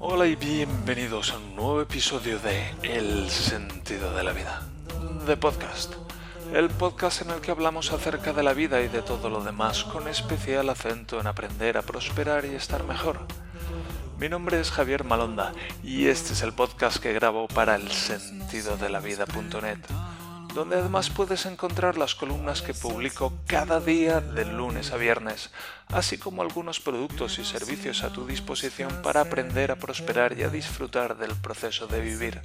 Hola y bienvenidos a un nuevo episodio de El sentido de la vida, de podcast. El podcast en el que hablamos acerca de la vida y de todo lo demás, con especial acento en aprender a prosperar y estar mejor. Mi nombre es Javier Malonda y este es el podcast que grabo para el sentido de la vida.net donde además puedes encontrar las columnas que publico cada día de lunes a viernes, así como algunos productos y servicios a tu disposición para aprender a prosperar y a disfrutar del proceso de vivir.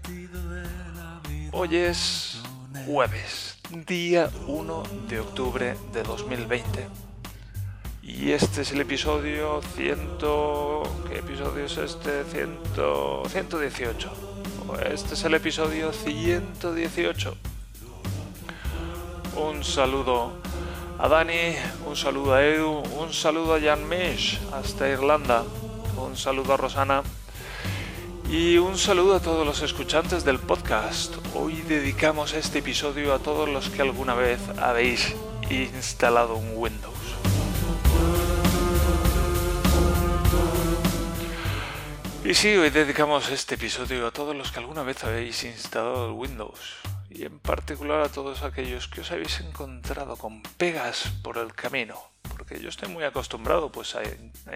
Hoy es jueves, día 1 de octubre de 2020. Y este es el episodio 100... ¿Qué episodio es este? 100... 118. Este es el episodio 118 un saludo a Dani, un saludo a Edu, un saludo a Jan Mish hasta Irlanda, un saludo a Rosana y un saludo a todos los escuchantes del podcast. Hoy dedicamos este episodio a todos los que alguna vez habéis instalado un Windows. Y sí, hoy dedicamos este episodio a todos los que alguna vez habéis instalado Windows y en particular a todos aquellos que os habéis encontrado con pegas por el camino, porque yo estoy muy acostumbrado pues a,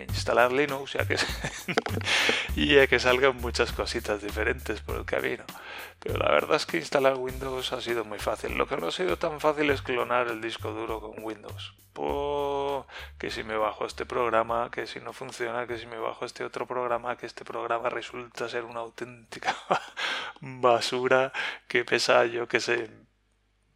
instalar Linux ya que y a que salgan muchas cositas diferentes por el camino. Pero la verdad es que instalar Windows ha sido muy fácil. Lo que no ha sido tan fácil es clonar el disco duro con Windows. que si me bajo este programa, que si no funciona, que si me bajo este otro programa, que este programa resulta ser una auténtica basura que pesa, yo que sé,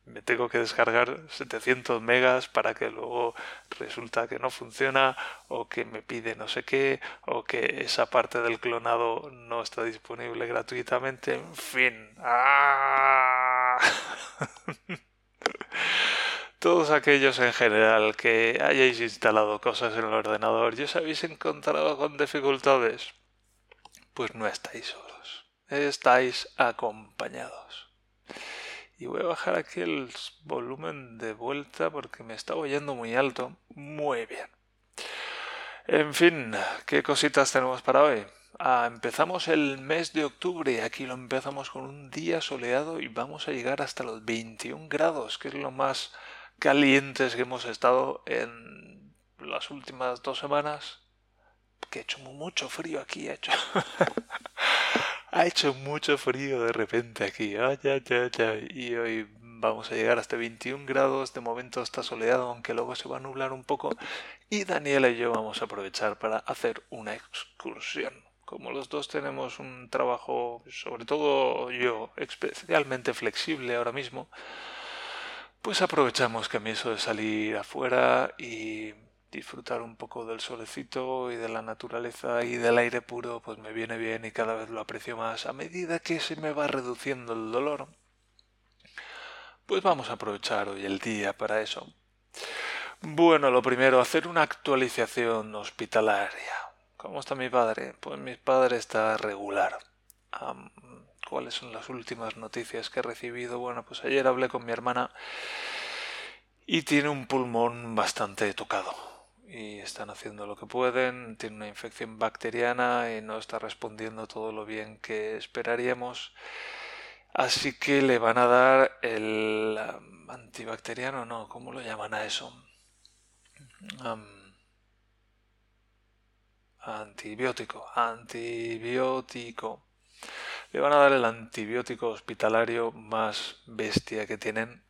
me tengo que descargar 700 megas para que luego resulta que no funciona o que me pide no sé qué o que esa parte del clonado no está disponible gratuitamente en fin ¡Ah! todos aquellos en general que hayáis instalado cosas en el ordenador y os habéis encontrado con dificultades pues no estáis solos estáis acompañados y voy a bajar aquí el volumen de vuelta porque me está oyendo muy alto. Muy bien. En fin, ¿qué cositas tenemos para hoy? Ah, empezamos el mes de octubre aquí lo empezamos con un día soleado y vamos a llegar hasta los 21 grados, que es lo más calientes que hemos estado en las últimas dos semanas. Que ha hecho mucho frío aquí, ha hecho. ha hecho mucho frío de repente aquí. Y hoy vamos a llegar hasta 21 grados. De momento está soleado, aunque luego se va a nublar un poco. Y Daniela y yo vamos a aprovechar para hacer una excursión. Como los dos tenemos un trabajo, sobre todo yo, especialmente flexible ahora mismo, pues aprovechamos que a mí de salir afuera y disfrutar un poco del solecito y de la naturaleza y del aire puro, pues me viene bien y cada vez lo aprecio más a medida que se me va reduciendo el dolor. Pues vamos a aprovechar hoy el día para eso. Bueno, lo primero, hacer una actualización hospitalaria. ¿Cómo está mi padre? Pues mi padre está regular. ¿Cuáles son las últimas noticias que he recibido? Bueno, pues ayer hablé con mi hermana y tiene un pulmón bastante tocado y están haciendo lo que pueden, tiene una infección bacteriana y no está respondiendo todo lo bien que esperaríamos. Así que le van a dar el antibacteriano, no, ¿cómo lo llaman a eso? antibiótico, antibiótico. Le van a dar el antibiótico hospitalario más bestia que tienen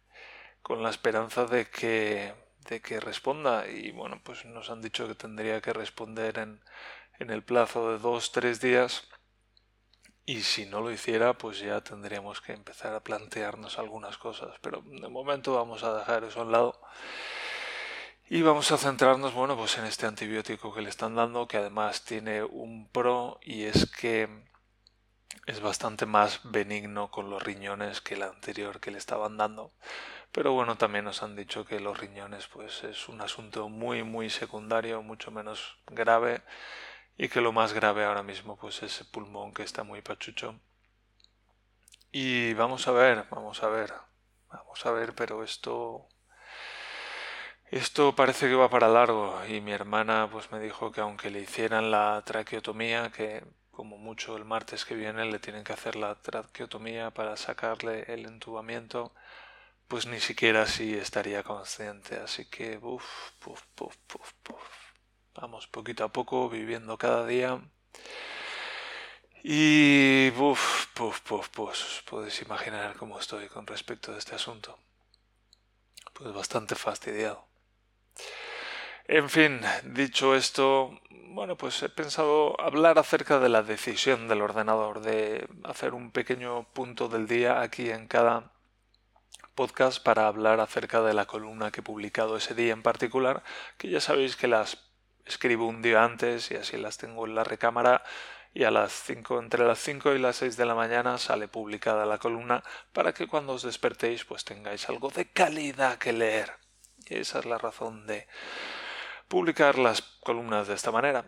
con la esperanza de que de que responda. Y bueno pues nos han dicho que tendría que responder en, en el plazo de dos tres días. Y si no lo hiciera pues ya tendríamos que empezar a plantearnos algunas cosas. Pero de momento vamos a dejar eso a un lado. Y vamos a centrarnos bueno pues en este antibiótico que le están dando que además tiene un pro y es que es bastante más benigno con los riñones que el anterior que le estaban dando pero bueno, también nos han dicho que los riñones pues es un asunto muy muy secundario, mucho menos grave y que lo más grave ahora mismo pues es el pulmón que está muy pachucho. Y vamos a ver, vamos a ver, vamos a ver, pero esto esto parece que va para largo y mi hermana pues me dijo que aunque le hicieran la traqueotomía que como mucho el martes que viene le tienen que hacer la traqueotomía para sacarle el entubamiento, pues ni siquiera así estaría consciente. Así que, uff, puf, puf, puf, puf. Vamos poquito a poco, viviendo cada día. Y, uff, puf, puf, pues podéis imaginar cómo estoy con respecto a este asunto. Pues bastante fastidiado. En fin, dicho esto, bueno, pues he pensado hablar acerca de la decisión del ordenador, de hacer un pequeño punto del día aquí en cada podcast para hablar acerca de la columna que he publicado ese día en particular, que ya sabéis que las escribo un día antes y así las tengo en la recámara y a las 5, entre las 5 y las 6 de la mañana sale publicada la columna para que cuando os despertéis pues tengáis algo de calidad que leer. Y esa es la razón de publicar las columnas de esta manera.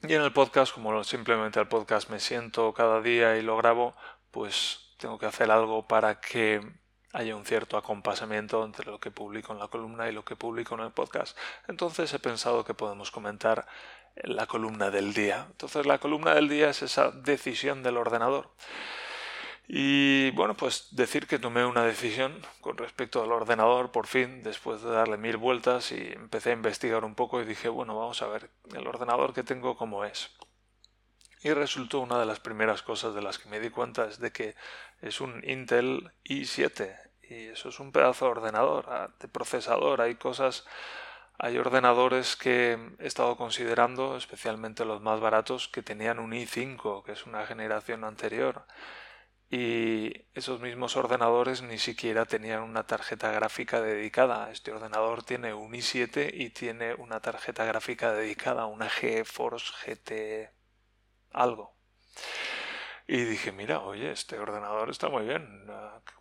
Y en el podcast, como simplemente al podcast me siento cada día y lo grabo, pues tengo que hacer algo para que haya un cierto acompasamiento entre lo que publico en la columna y lo que publico en el podcast. Entonces he pensado que podemos comentar la columna del día. Entonces la columna del día es esa decisión del ordenador. Y bueno, pues decir que tomé una decisión con respecto al ordenador por fin, después de darle mil vueltas y empecé a investigar un poco y dije, bueno, vamos a ver el ordenador que tengo cómo es. Y resultó una de las primeras cosas de las que me di cuenta es de que es un Intel i7 y eso es un pedazo de ordenador, ah, de procesador, hay cosas hay ordenadores que he estado considerando, especialmente los más baratos, que tenían un i5, que es una generación anterior. Y esos mismos ordenadores ni siquiera tenían una tarjeta gráfica dedicada. Este ordenador tiene un i7 y tiene una tarjeta gráfica dedicada, una GeForce GT algo. Y dije, mira, oye, este ordenador está muy bien.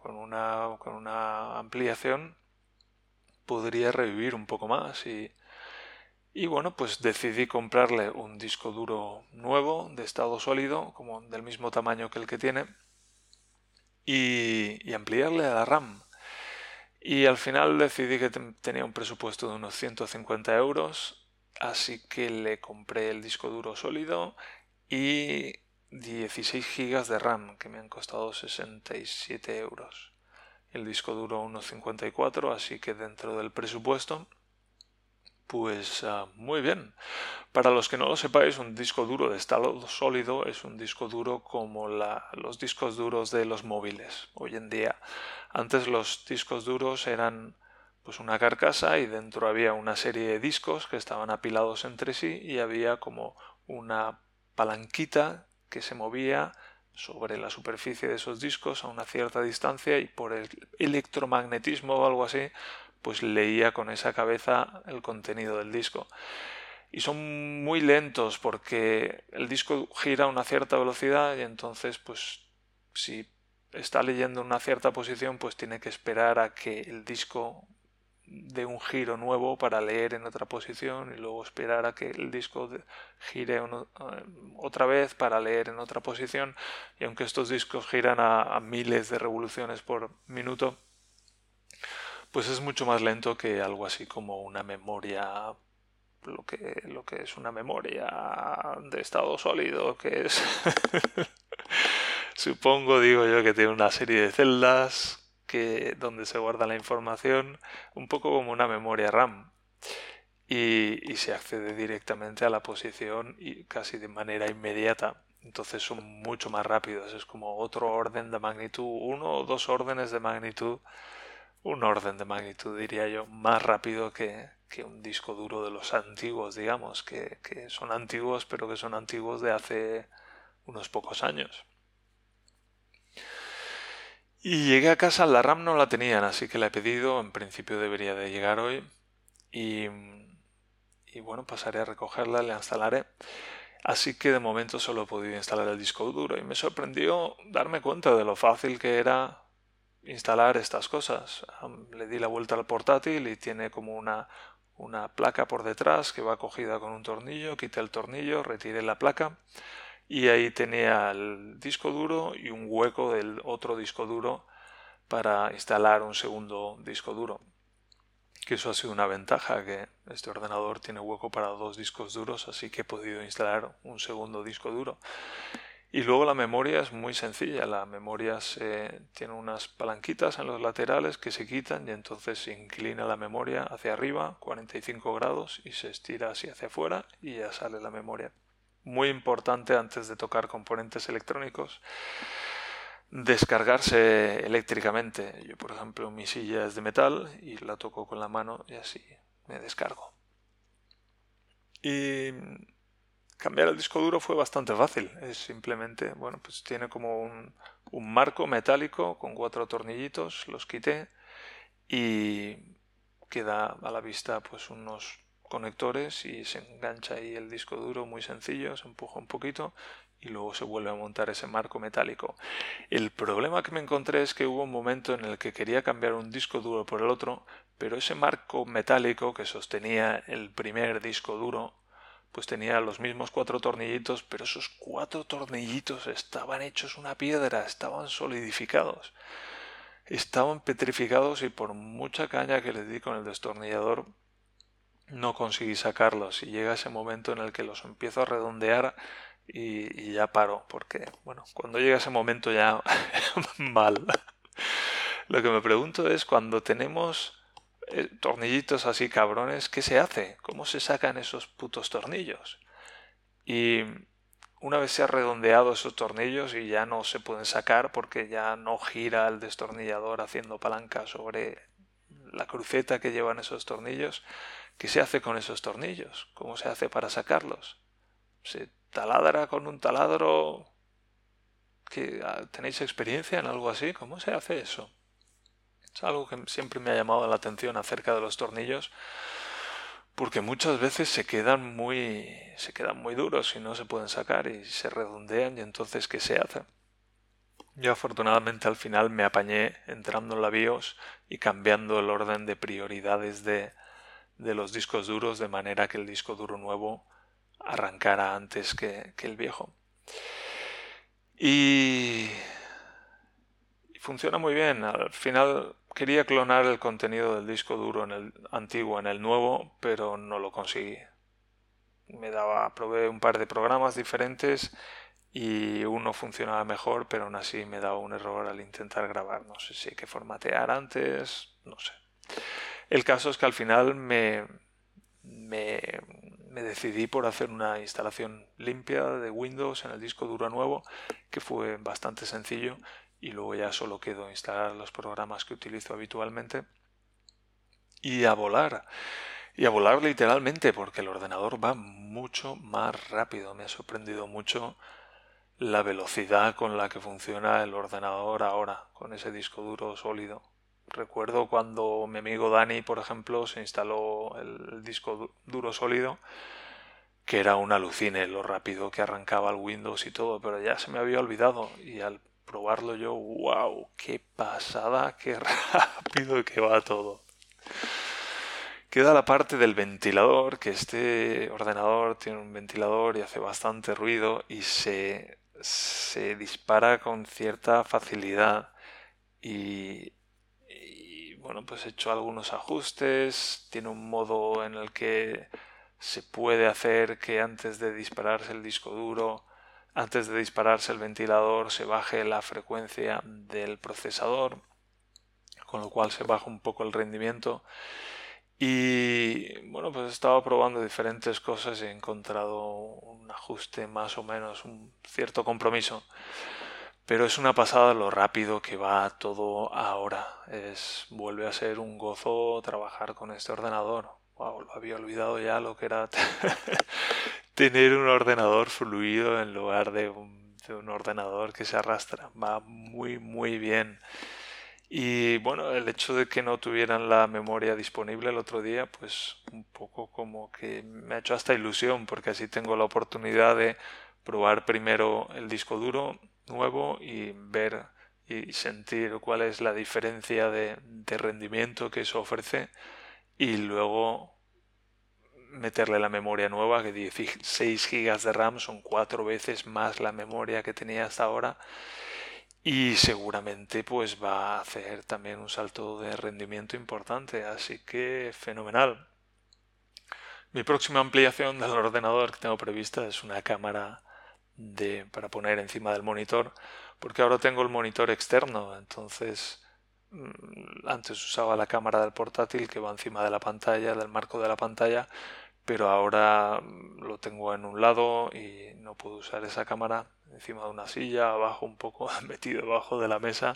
Con una, con una ampliación podría revivir un poco más. Y, y bueno, pues decidí comprarle un disco duro nuevo de estado sólido, como del mismo tamaño que el que tiene y, ampliarle a la RAM. Y al final decidí que tenía un presupuesto de unos 150 euros, así que le compré el disco duro sólido y 16 GB de RAM, que me han costado 67 euros. El disco duro unos 54, así que dentro del presupuesto pues ah, muy bien. Para los que no lo sepáis, un disco duro de estado sólido es un disco duro como los discos duros de los móviles. Hoy en día, antes los discos duros eran pues una carcasa y dentro había una serie de discos que estaban apilados entre sí y había como una palanquita que se movía sobre la superficie de esos discos a una cierta distancia y por el electromagnetismo o algo así pues leía con esa cabeza el contenido del disco. Y son muy lentos porque el disco gira a una cierta velocidad y entonces pues si está leyendo una cierta posición pues tiene que esperar a que el disco dé un giro nuevo para leer en otra posición y luego esperar a que el disco gire eh, otra vez para leer en otra posición. Y aunque estos discos giran a miles de revoluciones por minuto pues es mucho más lento que algo así como una memoria lo que, lo que es una memoria de estado sólido, que es, supongo, digo yo, que tiene una serie de celdas que, donde se guarda la información, un poco como una memoria RAM. Y, y se accede directamente a la posición y casi de manera inmediata. Entonces son mucho más rápidos, es como otro orden de magnitud, uno o dos órdenes de magnitud un orden de magnitud, diría yo, más rápido que, un disco duro de los antiguos, digamos, que, son antiguos, pero que son antiguos de hace unos pocos años. Y llegué a casa, la RAM no la tenían, así que la he pedido, en principio debería de llegar hoy. Y, y bueno, pasaré a recogerla, la instalaré. Así que de momento solo he podido instalar el disco duro y me sorprendió darme cuenta de lo fácil que era instalar estas cosas. Le di la vuelta al portátil y tiene como una, una placa por detrás que va cogida con un tornillo, quité el tornillo, retiré la placa y ahí tenía el disco duro y un hueco del otro disco duro para instalar un segundo disco duro. que eso ha sido una ventaja, que este ordenador tiene hueco para dos discos duros, así que he podido instalar un segundo disco duro. Y luego la memoria es muy sencilla, la memoria se, tiene unas palanquitas en los laterales que se quitan y entonces se inclina la memoria hacia arriba, 45 grados, y se estira así hacia afuera y ya sale la memoria. Muy importante antes de tocar componentes electrónicos descargarse eléctricamente. Yo, por ejemplo, mi silla es de metal y la toco con la mano y así me descargo. Y cambiar el disco duro fue bastante fácil. Es simplemente, bueno, pues tiene como un, marco metálico con cuatro tornillitos, los quité y queda a la vista pues unos conectores y se engancha ahí el disco duro muy sencillo, se empuja un poquito y luego se vuelve a montar ese marco metálico. El problema que me encontré es que hubo un momento en el que quería cambiar un disco duro por el otro, pero ese marco metálico que sostenía el primer disco duro, pues tenía los mismos cuatro tornillitos, pero esos cuatro tornillitos estaban hechos una piedra, estaban solidificados. Estaban petrificados y por mucha caña que le di con el destornillador no conseguí sacarlos y llega ese momento en el que los empiezo a redondear y, ya paro, porque, bueno, cuando llega ese momento ya mal. Lo que me pregunto es, cuando tenemos eh, tornillitos así cabrones, ¿qué se hace? ¿Cómo se sacan esos putos tornillos? Y una vez se ha redondeado esos tornillos y ya no se pueden sacar porque ya no gira el destornillador haciendo palanca sobre la cruceta que llevan esos tornillos, ¿qué se hace con esos tornillos? ¿Cómo se hace para sacarlos? ¿Se taladra con un taladro? Ah, ¿Tenéis experiencia en algo así? ¿Cómo se hace eso? Es algo que siempre me ha llamado la atención acerca de los tornillos, porque muchas veces se quedan muy, se quedan muy duros y no se pueden sacar y se redondean y entonces ¿qué se hace? Yo afortunadamente al final me apañé entrando en la BIOS y cambiando el orden de prioridades de, de los discos duros de manera que el disco duro nuevo arrancara antes que, el viejo. Y, funciona muy bien. Al final quería clonar el contenido del disco duro en el antiguo en el nuevo, pero no lo conseguí. Me daba, probé un par de programas diferentes y uno funcionaba mejor, pero aún así me daba un error al intentar grabar. No sé si hay que formatear antes, no sé. El caso es que al final me, me me decidí por hacer una instalación limpia de Windows en el disco duro nuevo, que fue bastante sencillo, y luego ya solo quedó instalar los programas que utilizo habitualmente y a volar. Y a volar literalmente, porque el ordenador va mucho más rápido. Me ha sorprendido mucho la velocidad con la que funciona el ordenador ahora, con ese disco duro sólido. Recuerdo cuando mi amigo Dani, por ejemplo, se instaló el disco duro sólido, que era un alucine lo rápido que arrancaba el Windows y todo, pero ya se me había olvidado y al probarlo yo, wow, qué pasada, qué rápido que va todo. Queda la parte del ventilador, que este ordenador tiene un ventilador y hace bastante ruido y se, se dispara con cierta facilidad y bueno, pues he hecho algunos ajustes, tiene un modo en el que se puede hacer que antes de dispararse el disco duro, antes de dispararse el ventilador, se baje la frecuencia del procesador, con lo cual se baja un poco el rendimiento. Y bueno, pues he estado probando diferentes cosas y he encontrado un ajuste más o menos, un cierto compromiso pero es una pasada lo rápido que va todo ahora. Es, vuelve a ser un gozo trabajar con este ordenador. Wow, lo había olvidado ya lo que era tener un ordenador fluido en lugar de un, de un ordenador que se arrastra. Va muy, muy bien. Y bueno, el hecho de que no tuvieran la memoria disponible el otro día, pues un poco como que me ha hecho hasta ilusión, porque así tengo la oportunidad de probar primero el disco duro, nuevo y ver y sentir cuál es la diferencia de, rendimiento que eso ofrece y luego meterle la memoria nueva que 16 GB de RAM son cuatro veces más la memoria que tenía hasta ahora y seguramente pues va a hacer también un salto de rendimiento importante, así que fenomenal. Mi próxima ampliación del ordenador que tengo prevista es una cámara de, para poner encima del monitor, porque ahora tengo el monitor externo, entonces mm, antes usaba la cámara del portátil que va encima de la pantalla, del marco de la pantalla, pero ahora mm, lo tengo en un lado y no puedo usar esa cámara encima de una silla, abajo un poco, metido debajo de la mesa.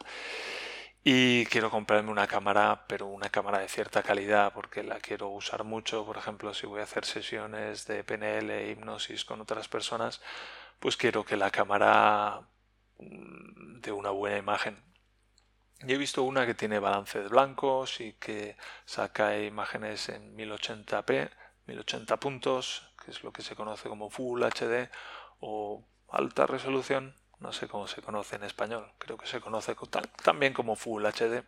Y quiero comprarme una cámara, pero una cámara de cierta calidad, porque la quiero usar mucho. Por ejemplo, si voy a hacer sesiones de PNL e hipnosis con otras personas, pues quiero que la cámara mm, dé una buena imagen. Y he visto una que tiene balance de blancos y que saca imágenes en 1080p, 1080 puntos, que es lo que se conoce como Full HD o alta resolución, no sé cómo se conoce en español, creo que se conoce también como Full HD.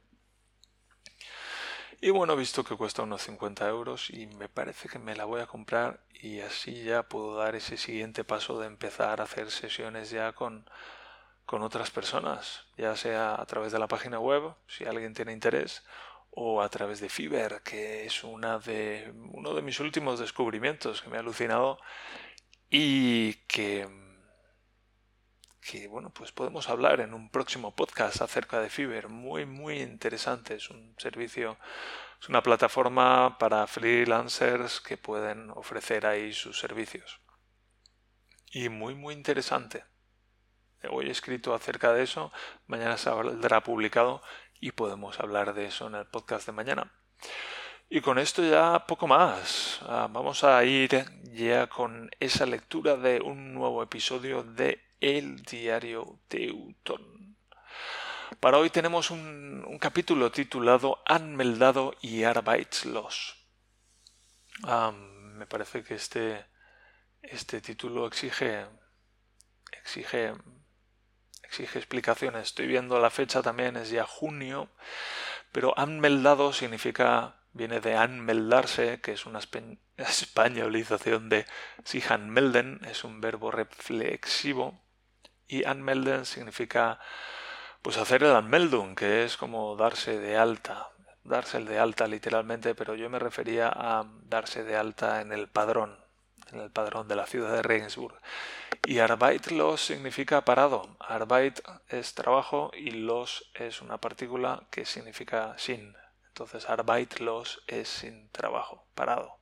Y bueno, visto que cuesta unos 50 euros y me parece que me la voy a comprar y así ya puedo dar ese siguiente paso de empezar a hacer sesiones ya con, con otras personas, ya sea a través de la página web, si alguien tiene interés, o a través de Fiverr, que es una de, uno de mis últimos descubrimientos que me ha alucinado y que que bueno, pues podemos hablar en un próximo podcast acerca de Fiverr, muy muy interesante, es un servicio, es una plataforma para freelancers que pueden ofrecer ahí sus servicios. Y muy muy interesante. Hoy he escrito acerca de eso, mañana saldrá publicado y podemos hablar de eso en el podcast de mañana. Y con esto ya poco más. Ah, vamos a ir ya con esa lectura de un nuevo episodio de el diario Teuton. Para hoy tenemos un, capítulo titulado Anmeldado y Arbeitslos. me parece que este, este título exige, exige, exige explicaciones. Estoy viendo la fecha también, es ya junio, pero anmeldado significa viene de anmeldarse, que es una españolización de sich anmelden, es un verbo reflexivo y anmelden significa pues hacer el anmeldung, que es como darse de alta, darse el de alta literalmente, pero yo me refería a darse de alta en el padrón, el padrón de la ciudad de Regensburg. Y Arbeitlos significa parado. Arbeit es trabajo y los es una partícula que significa sin. Entonces Arbeitlos es sin trabajo, parado.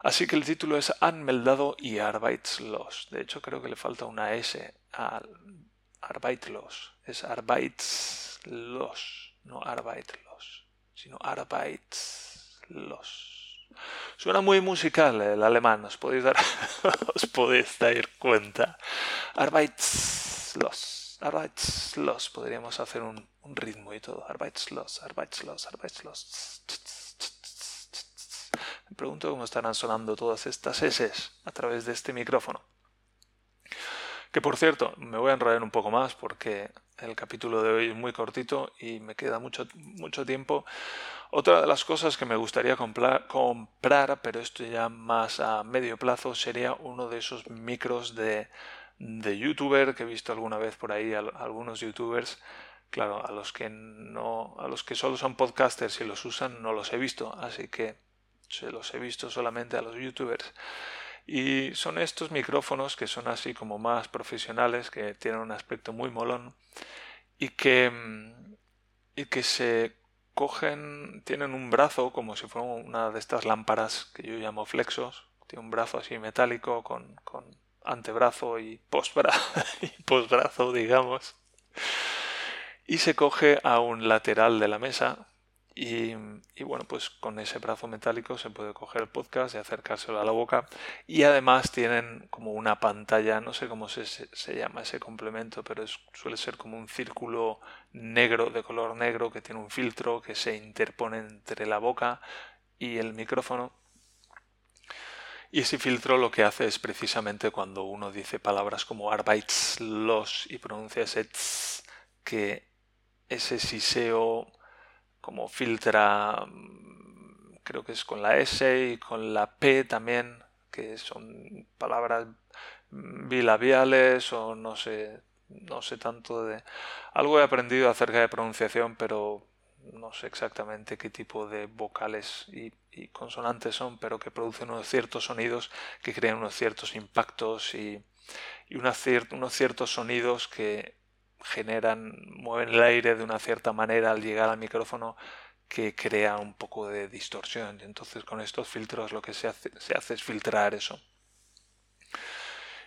Así que el título es Anmeldado y Arbeitslos. De hecho, creo que le falta una S al Arbeitslos. Es Arbeitslos, no Arbeitlos, sino Arbeitslos. Suena muy musical el alemán, os podéis dar, os podéis dar cuenta. Arbeitslos, Arbeitslos. Podríamos hacer un, un ritmo y todo. Arbeitslos, Arbeitslos, Arbeitslos. Me pregunto cómo estarán sonando todas estas S a través de este micrófono. Que por cierto, me voy a enrollar un poco más porque el capítulo de hoy es muy cortito y me queda mucho, mucho tiempo. Otra de las cosas que me gustaría comprar, comprar, pero esto ya más a medio plazo, sería uno de esos micros de, de youtuber que he visto alguna vez por ahí, algunos youtubers. Claro, a los que no, a los que solo son podcasters y los usan, no los he visto, así que se los he visto solamente a los youtubers. Y son estos micrófonos que son así como más profesionales, que tienen un aspecto muy molón y que, mm, y que se cogen, tienen un brazo como si fuera una de estas lámparas que yo llamo flexos, tiene un brazo así metálico con, con antebrazo y postbrazo, digamos, y se coge a un lateral de la mesa y, bueno, pues con ese brazo metálico se puede coger el podcast y acercárselo a la boca. Y además tienen como una pantalla, no sé cómo se, se llama ese complemento, pero suele ser como un círculo negro, de color negro, que tiene un filtro que se interpone entre la boca y el micrófono. Y ese filtro lo que hace es precisamente cuando uno dice palabras como Arbeitslos y pronuncia ese tss, que ese siseo como filtra, mm, creo que es con la S y con la P también, que son palabras bilabiales o no sé, no sé tanto de... Algo he aprendido acerca de pronunciación, pero no sé exactamente qué tipo de vocales y, consonantes son, pero que producen unos ciertos sonidos que crean unos ciertos impactos y, unos ciertos sonidos que generan, mueven el aire de una cierta manera al llegar al micrófono que crea un poco de distorsión. Y entonces con estos filtros lo que se hace, se hace es filtrar eso.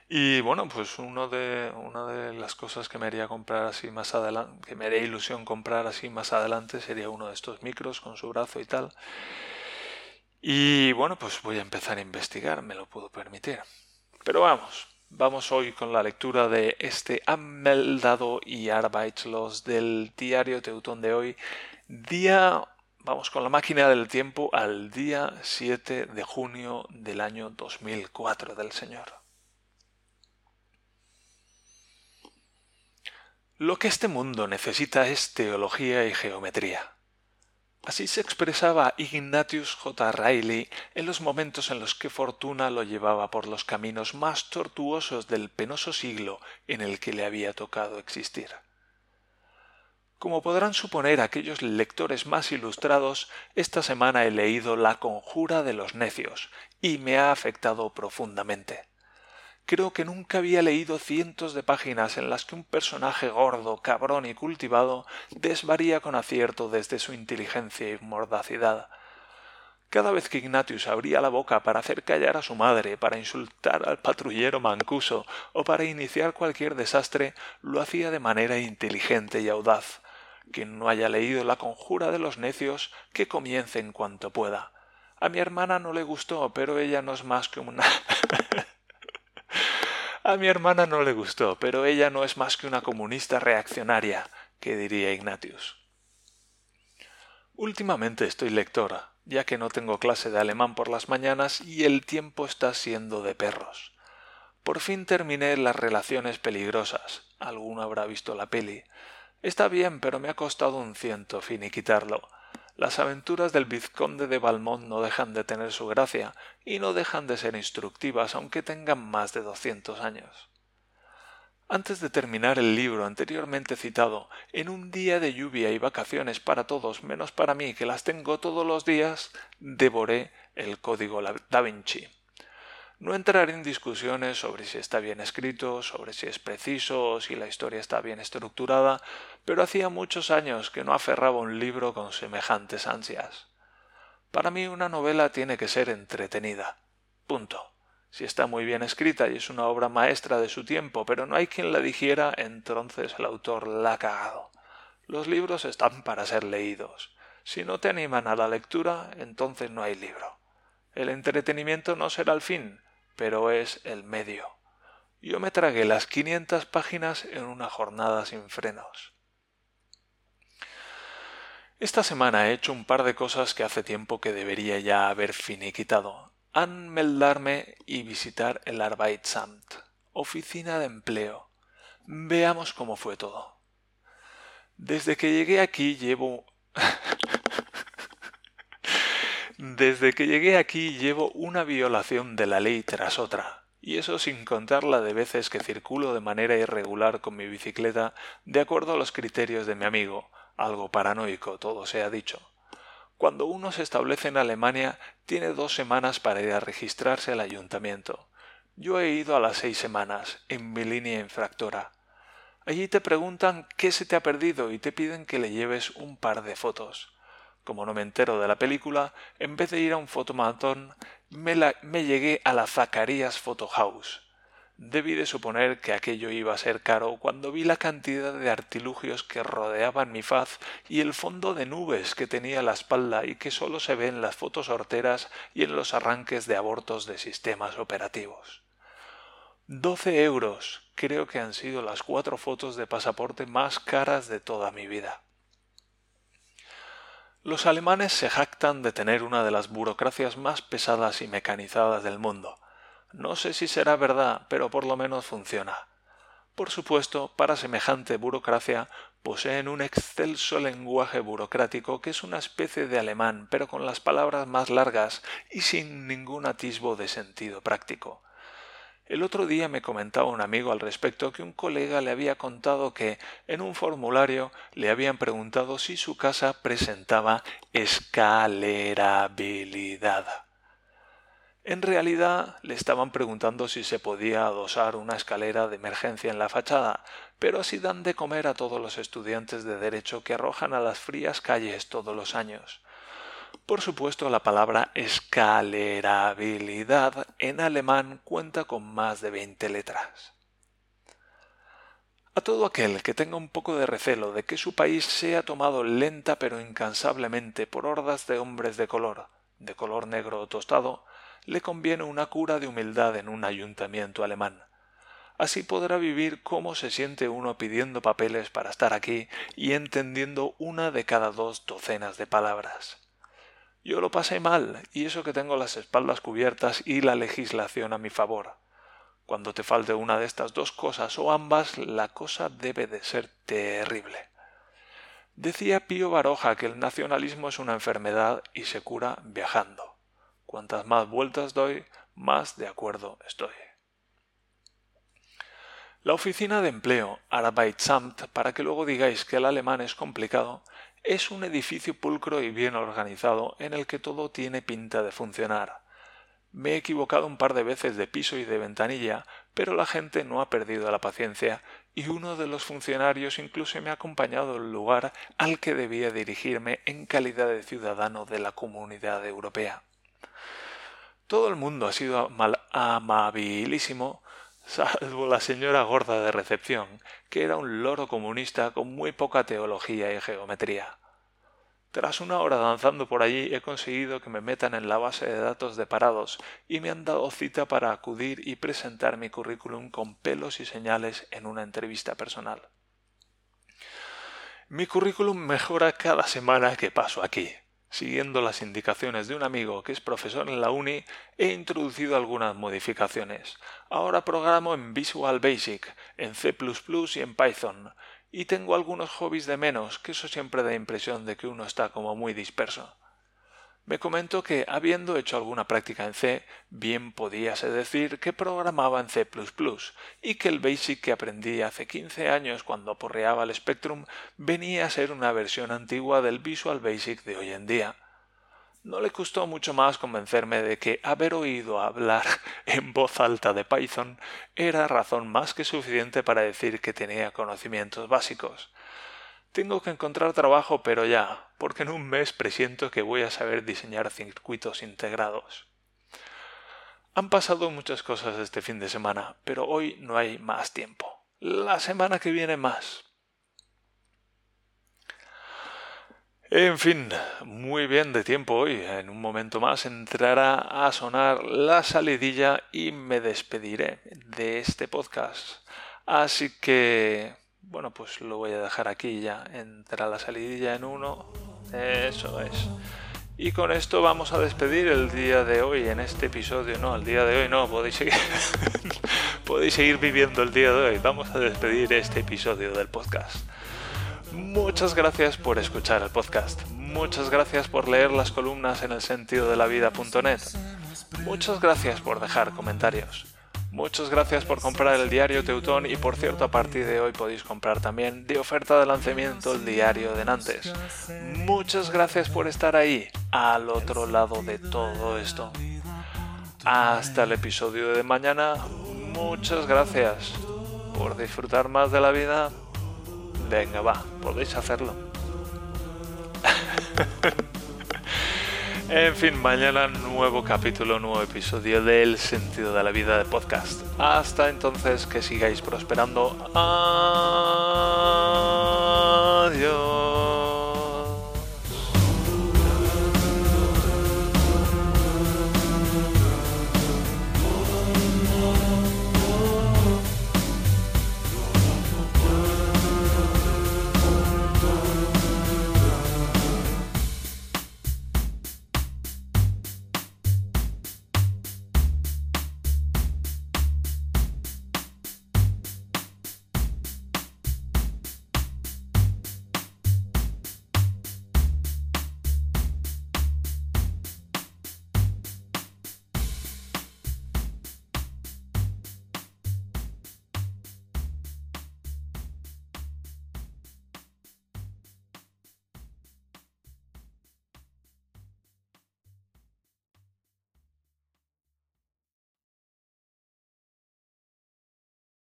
Y bueno, pues uno de, una de las cosas que me haría comprar así más adelante, que me haría ilusión comprar así más adelante sería uno de estos micros con su brazo y tal. Y bueno, pues voy a empezar a investigar, me lo puedo permitir. Pero vamos, vamos hoy con la lectura de este Anmeldado y Arbeitslos del diario Teutón de hoy, día, vamos con la máquina del tiempo al día 7 de junio del año 2004 del Señor. Lo que este mundo necesita es teología y geometría. Así se expresaba Ignatius J. Riley en los momentos en los que fortuna lo llevaba por los caminos más tortuosos del penoso siglo en el que le había tocado existir. Como podrán suponer aquellos lectores más ilustrados, esta semana he leído La conjura de los necios y me ha afectado profundamente. Creo que nunca había leído cientos de páginas en las que un personaje gordo, cabrón y cultivado desvaría con acierto desde su inteligencia y mordacidad. Cada vez que Ignatius abría la boca para hacer callar a su madre, para insultar al patrullero mancuso o para iniciar cualquier desastre, lo hacía de manera inteligente y audaz. Quien no haya leído la conjura de los necios, que comience en cuanto pueda. A mi hermana no le gustó, pero ella no es más que una A mi hermana no le gustó, pero ella no es más que una comunista reaccionaria, que diría Ignatius. Últimamente estoy lectora, ya que no tengo clase de alemán por las mañanas y el tiempo está siendo de perros. Por fin terminé las relaciones peligrosas. Alguno habrá visto la peli. Está bien, pero me ha costado un ciento finiquitarlo. Las aventuras del vizconde de Valmont no dejan de tener su gracia y no dejan de ser instructivas aunque tengan más de doscientos años. Antes de terminar el libro anteriormente citado, en un día de lluvia y vacaciones para todos menos para mí que las tengo todos los días, devoré el código da Vinci. No entraré en discusiones sobre si está bien escrito, sobre si es preciso o si la historia está bien estructurada, pero hacía muchos años que no aferraba un libro con semejantes ansias. Para mí una novela tiene que ser entretenida. Punto. Si está muy bien escrita y es una obra maestra de su tiempo, pero no hay quien la digiera, entonces el autor la ha cagado. Los libros están para ser leídos. Si no te animan a la lectura, entonces no hay libro. El entretenimiento no será el fin, pero es el medio. Yo me tragué las 500 páginas en una jornada sin frenos. Esta semana he hecho un par de cosas que hace tiempo que debería ya haber finiquitado. Anmeldarme y visitar el Arbeitsamt, oficina de empleo. Veamos cómo fue todo. Desde que llegué aquí llevo Desde que llegué aquí llevo una violación de la ley tras otra, y eso sin contar la de veces que circulo de manera irregular con mi bicicleta de acuerdo a los criterios de mi amigo, algo paranoico, todo se ha dicho. Cuando uno se establece en Alemania, tiene dos semanas para ir a registrarse al ayuntamiento. Yo he ido a las seis semanas, en mi línea infractora. Allí te preguntan qué se te ha perdido y te piden que le lleves un par de fotos como no me entero de la película, en vez de ir a un fotomatón, me, llegué a la Zacarías Photo House. Debí de suponer que aquello iba a ser caro cuando vi la cantidad de artilugios que rodeaban mi faz y el fondo de nubes que tenía la espalda y que sólo se ve en las fotos horteras y en los arranques de abortos de sistemas operativos. Doce euros creo que han sido las cuatro fotos de pasaporte más caras de toda mi vida. Los alemanes se jactan de tener una de las burocracias más pesadas y mecanizadas del mundo. No sé si será verdad, pero por lo menos funciona. Por supuesto, para semejante burocracia poseen un excelso lenguaje burocrático que es una especie de alemán, pero con las palabras más largas y sin ningún atisbo de sentido práctico. El otro día me comentaba un amigo al respecto que un colega le había contado que en un formulario le habían preguntado si su casa presentaba escalerabilidad. En realidad le estaban preguntando si se podía adosar una escalera de emergencia en la fachada, pero así dan de comer a todos los estudiantes de derecho que arrojan a las frías calles todos los años. Por supuesto, la palabra escalerabilidad en alemán cuenta con más de 20 letras. A todo aquel que tenga un poco de recelo de que su país sea tomado lenta pero incansablemente por hordas de hombres de color, de color negro o tostado, le conviene una cura de humildad en un ayuntamiento alemán. Así podrá vivir cómo se siente uno pidiendo papeles para estar aquí y entendiendo una de cada dos docenas de palabras. Yo lo pasé mal, y eso que tengo las espaldas cubiertas y la legislación a mi favor. Cuando te falte una de estas dos cosas o ambas, la cosa debe de ser terrible. Decía Pío Baroja que el nacionalismo es una enfermedad y se cura viajando. Cuantas más vueltas doy, más de acuerdo estoy. La oficina de empleo, Arbeitsamt, para que luego digáis que el alemán es complicado, es un edificio pulcro y bien organizado en el que todo tiene pinta de funcionar. Me he equivocado un par de veces de piso y de ventanilla, pero la gente no ha perdido la paciencia y uno de los funcionarios incluso me ha acompañado al lugar al que debía dirigirme en calidad de ciudadano de la Comunidad Europea. Todo el mundo ha sido amabilísimo, salvo la señora gorda de recepción, que era un loro comunista con muy poca teología y geometría. Tras una hora danzando por allí he conseguido que me metan en la base de datos de parados y me han dado cita para acudir y presentar mi currículum con pelos y señales en una entrevista personal. Mi currículum mejora cada semana que paso aquí. Siguiendo las indicaciones de un amigo que es profesor en la uni, he introducido algunas modificaciones. Ahora programo en Visual Basic, en C y en Python, y tengo algunos hobbies de menos, que eso siempre da impresión de que uno está como muy disperso. Me comentó que, habiendo hecho alguna práctica en C, bien podíase decir que programaba en C++ y que el BASIC que aprendí hace 15 años cuando aporreaba el Spectrum venía a ser una versión antigua del Visual Basic de hoy en día. No le costó mucho más convencerme de que haber oído hablar en voz alta de Python era razón más que suficiente para decir que tenía conocimientos básicos. Tengo que encontrar trabajo, pero ya, porque en un mes presiento que voy a saber diseñar circuitos integrados. Han pasado muchas cosas este fin de semana, pero hoy no hay más tiempo. La semana que viene más. En fin, muy bien de tiempo hoy. En un momento más entrará a sonar la salidilla y me despediré de este podcast. Así que bueno, pues lo voy a dejar aquí ya. Entra la salidilla en uno. Eso es. Y con esto vamos a despedir el día de hoy en este episodio. No, el día de hoy no, podéis seguir, podéis seguir viviendo el día de hoy. Vamos a despedir este episodio del podcast. Muchas gracias por escuchar el podcast. Muchas gracias por leer las columnas en el sentido de la vida.net. Muchas gracias por dejar comentarios. Muchas gracias por comprar el diario Teutón y por cierto a partir de hoy podéis comprar también de oferta de lanzamiento el diario de Nantes. Muchas gracias por estar ahí, al otro lado de todo esto. Hasta el episodio de mañana. Muchas gracias por disfrutar más de la vida. Venga, va, podéis hacerlo. En fin, mañana nuevo capítulo, nuevo episodio del sentido de la vida de podcast. Hasta entonces, que sigáis prosperando. Adiós.